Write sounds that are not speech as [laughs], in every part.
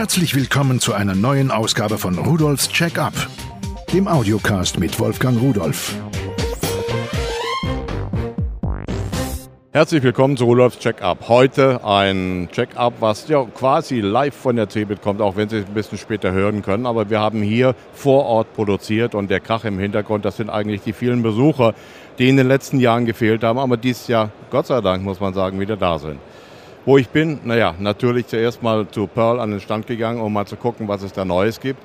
Herzlich willkommen zu einer neuen Ausgabe von Rudolfs Check-up, dem Audiocast mit Wolfgang Rudolf. Herzlich willkommen zu Rudolfs Check-up. Heute ein Check-up, was ja quasi live von der CeBIT kommt, auch wenn Sie es ein bisschen später hören können. Aber wir haben hier vor Ort produziert und der Krach im Hintergrund, das sind eigentlich die vielen Besucher, die in den letzten Jahren gefehlt haben, aber dieses Jahr, Gott sei Dank, muss man sagen, wieder da sind. Wo ich bin, naja, natürlich zuerst mal zu Pearl an den Stand gegangen, um mal zu gucken, was es da Neues gibt.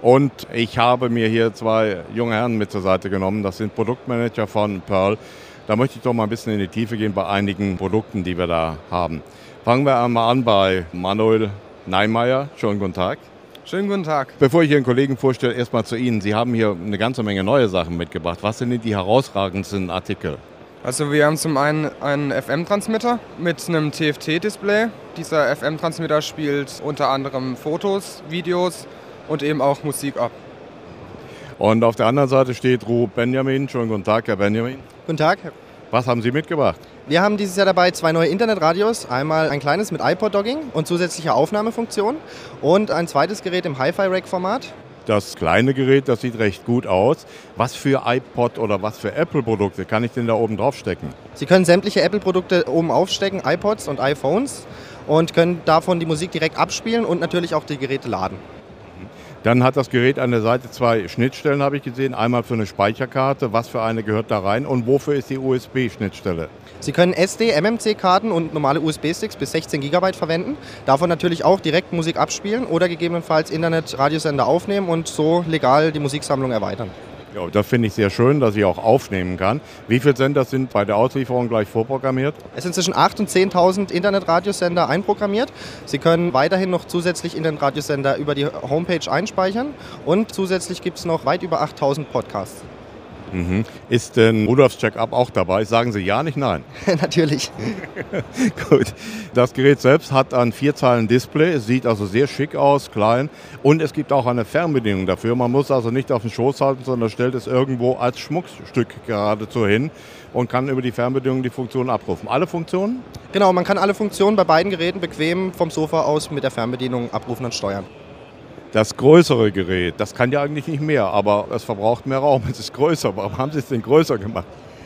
Und ich habe mir hier zwei junge Herren mit zur Seite genommen. Das sind Produktmanager von Pearl. Da möchte ich doch mal ein bisschen in die Tiefe gehen bei einigen Produkten, die wir da haben. Fangen wir einmal an bei Manuel Neimeyer. Schönen guten Tag. Schönen guten Tag. Bevor ich Ihren Kollegen vorstelle, erstmal zu Ihnen. Sie haben hier eine ganze Menge neue Sachen mitgebracht. Was sind denn die herausragendsten Artikel? Also wir haben zum einen einen FM-Transmitter mit einem TFT-Display. Dieser FM-Transmitter spielt unter anderem Fotos, Videos und eben auch Musik ab. Und auf der anderen Seite steht Ru Benjamin. Schönen guten Tag, Herr Benjamin. Guten Tag. Was haben Sie mitgebracht? Wir haben dieses Jahr dabei zwei neue Internetradios. Einmal ein kleines mit iPod-Dogging und zusätzlicher Aufnahmefunktion und ein zweites Gerät im Hi-Fi-Rack-Format. Das kleine Gerät, das sieht recht gut aus. Was für iPod oder was für Apple-Produkte kann ich denn da oben drauf stecken? Sie können sämtliche Apple-Produkte oben aufstecken, iPods und iPhones und können davon die Musik direkt abspielen und natürlich auch die Geräte laden. Dann hat das Gerät an der Seite zwei Schnittstellen, habe ich gesehen. Einmal für eine Speicherkarte, was für eine gehört da rein und wofür ist die USB-Schnittstelle? Sie können SD, MMC-Karten und normale USB-Sticks bis 16 GB verwenden. Davon natürlich auch direkt Musik abspielen oder gegebenenfalls Internet-Radiosender aufnehmen und so legal die Musiksammlung erweitern. Ja, das finde ich sehr schön, dass ich auch aufnehmen kann. Wie viele Sender sind bei der Auslieferung gleich vorprogrammiert? Es sind zwischen 8.000 und 10.000 Internetradiosender einprogrammiert. Sie können weiterhin noch zusätzlich Internetradiosender über die Homepage einspeichern und zusätzlich gibt es noch weit über 8.000 Podcasts. Mhm. Ist denn Rudolfs Check-up auch dabei? Sagen Sie ja, nicht nein? [laughs] Natürlich. [laughs] Gut. Das Gerät selbst hat ein vierzeilen Display, es sieht also sehr schick aus, klein und es gibt auch eine Fernbedienung dafür. Man muss also nicht auf den Schoß halten, sondern stellt es irgendwo als Schmuckstück geradezu hin und kann über die Fernbedienung die Funktionen abrufen. Alle Funktionen? Genau, man kann alle Funktionen bei beiden Geräten bequem vom Sofa aus mit der Fernbedienung abrufen und steuern. Das größere Gerät, das kann ja eigentlich nicht mehr, aber es verbraucht mehr Raum, es ist größer. Warum haben Sie es denn größer gemacht?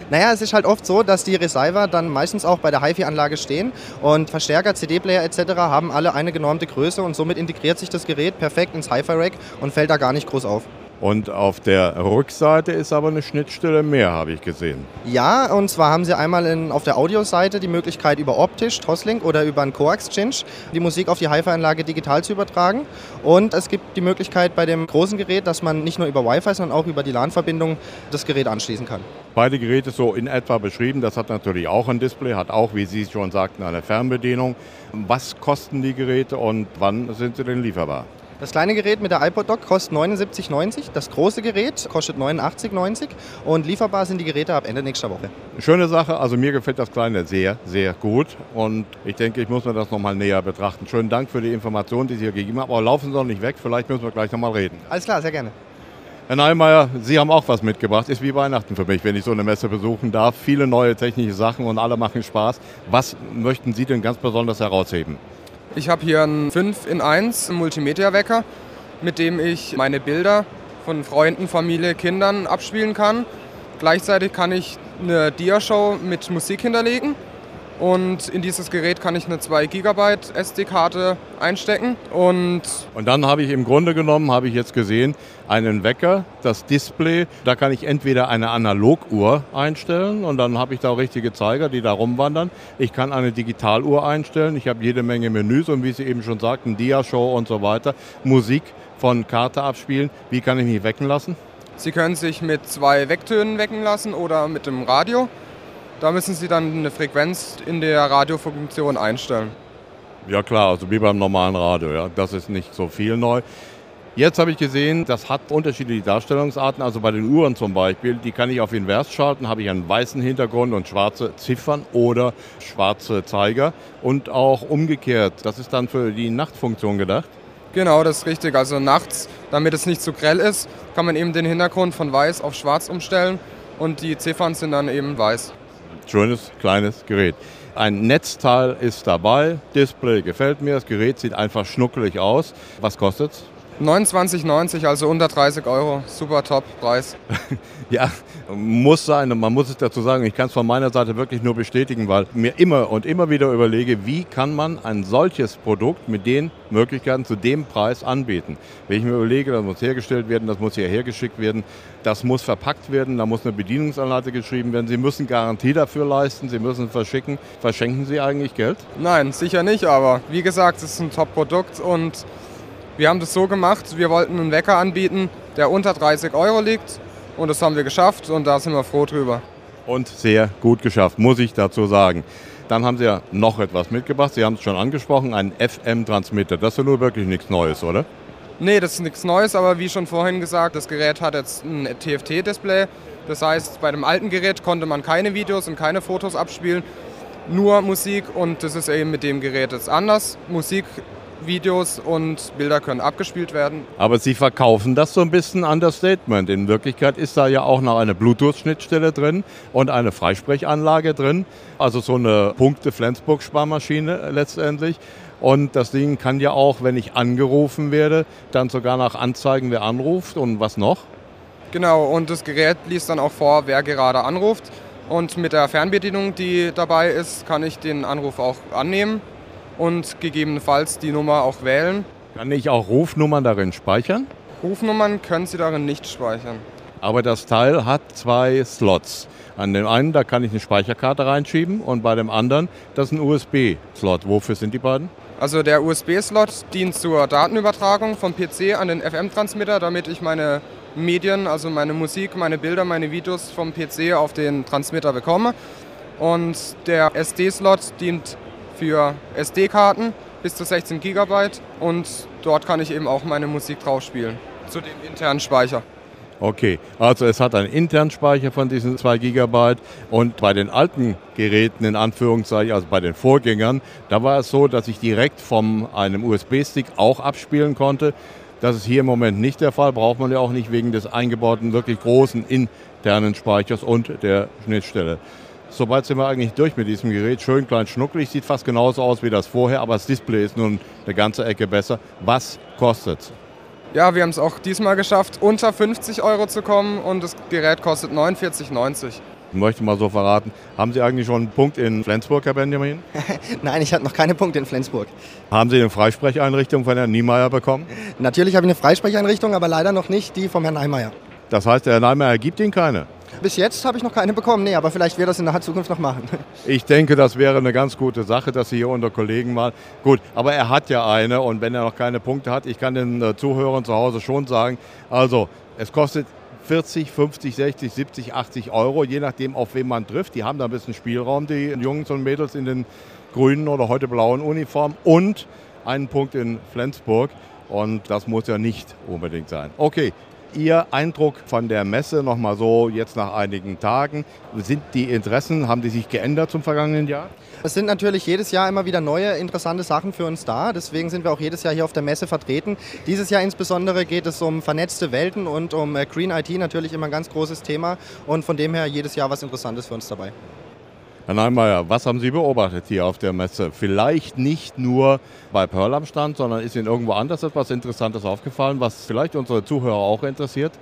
Naja, es ist halt oft so, dass die Receiver dann meistens auch bei der HiFi-Anlage stehen und Verstärker, CD-Player etc. haben alle eine genormte Größe und somit integriert sich das Gerät perfekt ins HiFi-Rack und fällt da gar nicht groß auf. Und auf der Rückseite ist aber eine Schnittstelle mehr, habe ich gesehen. Ja, und zwar haben Sie einmal in, auf der Audioseite die Möglichkeit über optisch, Toslink oder über einen Co-Exchange die Musik auf die HiFi-Anlage digital zu übertragen. Und es gibt die Möglichkeit bei dem großen Gerät, dass man nicht nur über Wi-Fi, sondern auch über die LAN-Verbindung das Gerät anschließen kann. Beide Geräte so in etwa beschrieben. Das hat natürlich auch ein Display, hat auch, wie Sie schon sagten, eine Fernbedienung. Was kosten die Geräte und wann sind sie denn lieferbar? Das kleine Gerät mit der iPod Dock kostet 79,90. Das große Gerät kostet 89,90 und lieferbar sind die Geräte ab Ende nächster Woche. Schöne Sache, also mir gefällt das kleine sehr, sehr gut und ich denke, ich muss mir das nochmal näher betrachten. Schönen Dank für die Informationen, die Sie hier gegeben haben, aber laufen Sie doch nicht weg, vielleicht müssen wir gleich nochmal reden. Alles klar, sehr gerne. Herr Neimeyer, Sie haben auch was mitgebracht. Ist wie Weihnachten für mich, wenn ich so eine Messe besuchen darf. Viele neue technische Sachen und alle machen Spaß. Was möchten Sie denn ganz besonders herausheben? Ich habe hier einen 5 in 1 Multimedia-Wecker, mit dem ich meine Bilder von Freunden, Familie, Kindern abspielen kann. Gleichzeitig kann ich eine Dia-Show mit Musik hinterlegen und in dieses Gerät kann ich eine 2 GB SD-Karte einstecken. Und, und dann habe ich im Grunde genommen, habe ich jetzt gesehen, einen Wecker, das Display. Da kann ich entweder eine Analoguhr einstellen und dann habe ich da auch richtige Zeiger, die da rumwandern. Ich kann eine Digitaluhr einstellen. Ich habe jede Menge Menüs und wie Sie eben schon sagten, Dia-Show und so weiter. Musik von Karte abspielen. Wie kann ich mich wecken lassen? Sie können sich mit zwei Wecktönen wecken lassen oder mit dem Radio. Da müssen Sie dann eine Frequenz in der Radiofunktion einstellen. Ja klar, also wie beim normalen Radio. Ja. Das ist nicht so viel neu. Jetzt habe ich gesehen, das hat unterschiedliche Darstellungsarten. Also bei den Uhren zum Beispiel, die kann ich auf Invers schalten, habe ich einen weißen Hintergrund und schwarze Ziffern oder schwarze Zeiger. Und auch umgekehrt, das ist dann für die Nachtfunktion gedacht. Genau, das ist richtig. Also nachts, damit es nicht zu grell ist, kann man eben den Hintergrund von weiß auf schwarz umstellen und die Ziffern sind dann eben weiß. Schönes, kleines Gerät. Ein Netzteil ist dabei, Display gefällt mir, das Gerät sieht einfach schnuckelig aus. Was kostet's? 29,90, also unter 30 Euro. Super Top-Preis. [laughs] ja, muss sein. Und man muss es dazu sagen, ich kann es von meiner Seite wirklich nur bestätigen, weil mir immer und immer wieder überlege, wie kann man ein solches Produkt mit den Möglichkeiten zu dem Preis anbieten. Wenn ich mir überlege, das muss hergestellt werden, das muss hierher geschickt werden, das muss verpackt werden, da muss eine Bedienungsanleitung geschrieben werden. Sie müssen Garantie dafür leisten, Sie müssen verschicken. Verschenken Sie eigentlich Geld? Nein, sicher nicht, aber wie gesagt, es ist ein Top-Produkt und wir haben das so gemacht, wir wollten einen Wecker anbieten, der unter 30 Euro liegt und das haben wir geschafft und da sind wir froh drüber. Und sehr gut geschafft, muss ich dazu sagen. Dann haben Sie ja noch etwas mitgebracht. Sie haben es schon angesprochen, einen FM-Transmitter. Das ist ja nur wirklich nichts Neues, oder? Nee, das ist nichts Neues, aber wie schon vorhin gesagt, das Gerät hat jetzt ein TFT-Display. Das heißt, bei dem alten Gerät konnte man keine Videos und keine Fotos abspielen, nur Musik und das ist eben mit dem Gerät jetzt anders. Musik Videos und Bilder können abgespielt werden. Aber Sie verkaufen das so ein bisschen Understatement. In Wirklichkeit ist da ja auch noch eine Bluetooth-Schnittstelle drin und eine Freisprechanlage drin. Also so eine Punkte-Flensburg-Sparmaschine letztendlich. Und das Ding kann ja auch, wenn ich angerufen werde, dann sogar nach anzeigen, wer anruft und was noch. Genau, und das Gerät liest dann auch vor, wer gerade anruft. Und mit der Fernbedienung, die dabei ist, kann ich den Anruf auch annehmen und gegebenenfalls die Nummer auch wählen. Kann ich auch Rufnummern darin speichern? Rufnummern können Sie darin nicht speichern. Aber das Teil hat zwei Slots. An dem einen, da kann ich eine Speicherkarte reinschieben und bei dem anderen, das ist ein USB-Slot. Wofür sind die beiden? Also der USB-Slot dient zur Datenübertragung vom PC an den FM-Transmitter, damit ich meine Medien, also meine Musik, meine Bilder, meine Videos vom PC auf den Transmitter bekomme. Und der SD-Slot dient für SD-Karten bis zu 16 GB und dort kann ich eben auch meine Musik drauf spielen, zu dem internen Speicher. Okay, also es hat einen internen Speicher von diesen 2 GB und bei den alten Geräten in Anführungszeichen, also bei den Vorgängern, da war es so, dass ich direkt von einem USB-Stick auch abspielen konnte. Das ist hier im Moment nicht der Fall, braucht man ja auch nicht wegen des eingebauten, wirklich großen internen Speichers und der Schnittstelle. Soweit sind wir eigentlich durch mit diesem Gerät. Schön klein schnucklig, sieht fast genauso aus wie das vorher, aber das Display ist nun eine ganze Ecke besser. Was kostet es? Ja, wir haben es auch diesmal geschafft, unter 50 Euro zu kommen und das Gerät kostet 49,90. Ich möchte mal so verraten, haben Sie eigentlich schon einen Punkt in Flensburg, Herr Benjamin? [laughs] Nein, ich hatte noch keine Punkte in Flensburg. Haben Sie eine Freisprecheinrichtung von Herrn Niemeyer bekommen? Natürlich habe ich eine Freisprecheinrichtung, aber leider noch nicht die vom Herrn Niemeyer. Das heißt, der Herr Niemeyer gibt Ihnen keine? Bis jetzt habe ich noch keine bekommen, nee, aber vielleicht wird das in der Zukunft noch machen. Ich denke, das wäre eine ganz gute Sache, dass Sie hier unter Kollegen mal. Gut, aber er hat ja eine und wenn er noch keine Punkte hat, ich kann den äh, Zuhörern zu Hause schon sagen, also es kostet 40, 50, 60, 70, 80 Euro, je nachdem, auf wen man trifft. Die haben da ein bisschen Spielraum, die Jungs und Mädels in den grünen oder heute blauen Uniformen und einen Punkt in Flensburg. Und das muss ja nicht unbedingt sein. Okay, Ihr Eindruck von der Messe nochmal so jetzt nach einigen Tagen? Sind die Interessen, haben die sich geändert zum vergangenen Jahr? Es sind natürlich jedes Jahr immer wieder neue interessante Sachen für uns da. Deswegen sind wir auch jedes Jahr hier auf der Messe vertreten. Dieses Jahr insbesondere geht es um vernetzte Welten und um äh, Green IT natürlich immer ein ganz großes Thema. Und von dem her jedes Jahr was Interessantes für uns dabei. Herr Neumeier, was haben Sie beobachtet hier auf der Messe? Vielleicht nicht nur bei Pearl am Stand, sondern ist Ihnen irgendwo anders etwas Interessantes aufgefallen, was vielleicht unsere Zuhörer auch interessiert?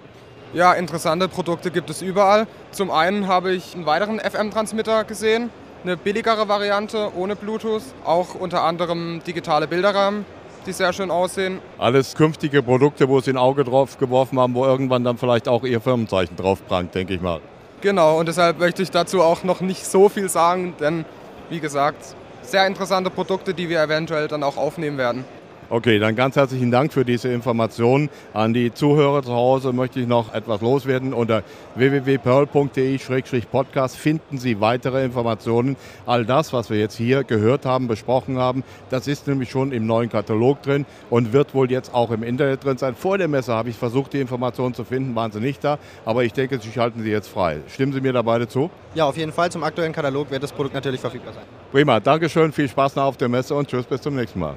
Ja, interessante Produkte gibt es überall. Zum einen habe ich einen weiteren FM-Transmitter gesehen, eine billigere Variante ohne Bluetooth, auch unter anderem digitale Bilderrahmen, die sehr schön aussehen. Alles künftige Produkte, wo Sie ein Auge drauf geworfen haben, wo irgendwann dann vielleicht auch Ihr Firmenzeichen drauf prangt, denke ich mal. Genau, und deshalb möchte ich dazu auch noch nicht so viel sagen, denn wie gesagt, sehr interessante Produkte, die wir eventuell dann auch aufnehmen werden. Okay, dann ganz herzlichen Dank für diese Informationen. An die Zuhörer zu Hause möchte ich noch etwas loswerden. Unter www.pearl.de-podcast finden Sie weitere Informationen. All das, was wir jetzt hier gehört haben, besprochen haben, das ist nämlich schon im neuen Katalog drin und wird wohl jetzt auch im Internet drin sein. Vor der Messe habe ich versucht, die Informationen zu finden, waren sie nicht da. Aber ich denke, Sie schalten sie jetzt frei. Stimmen Sie mir da beide zu? Ja, auf jeden Fall. Zum aktuellen Katalog wird das Produkt natürlich verfügbar sein. Prima, Dankeschön, viel Spaß noch auf der Messe und tschüss, bis zum nächsten Mal.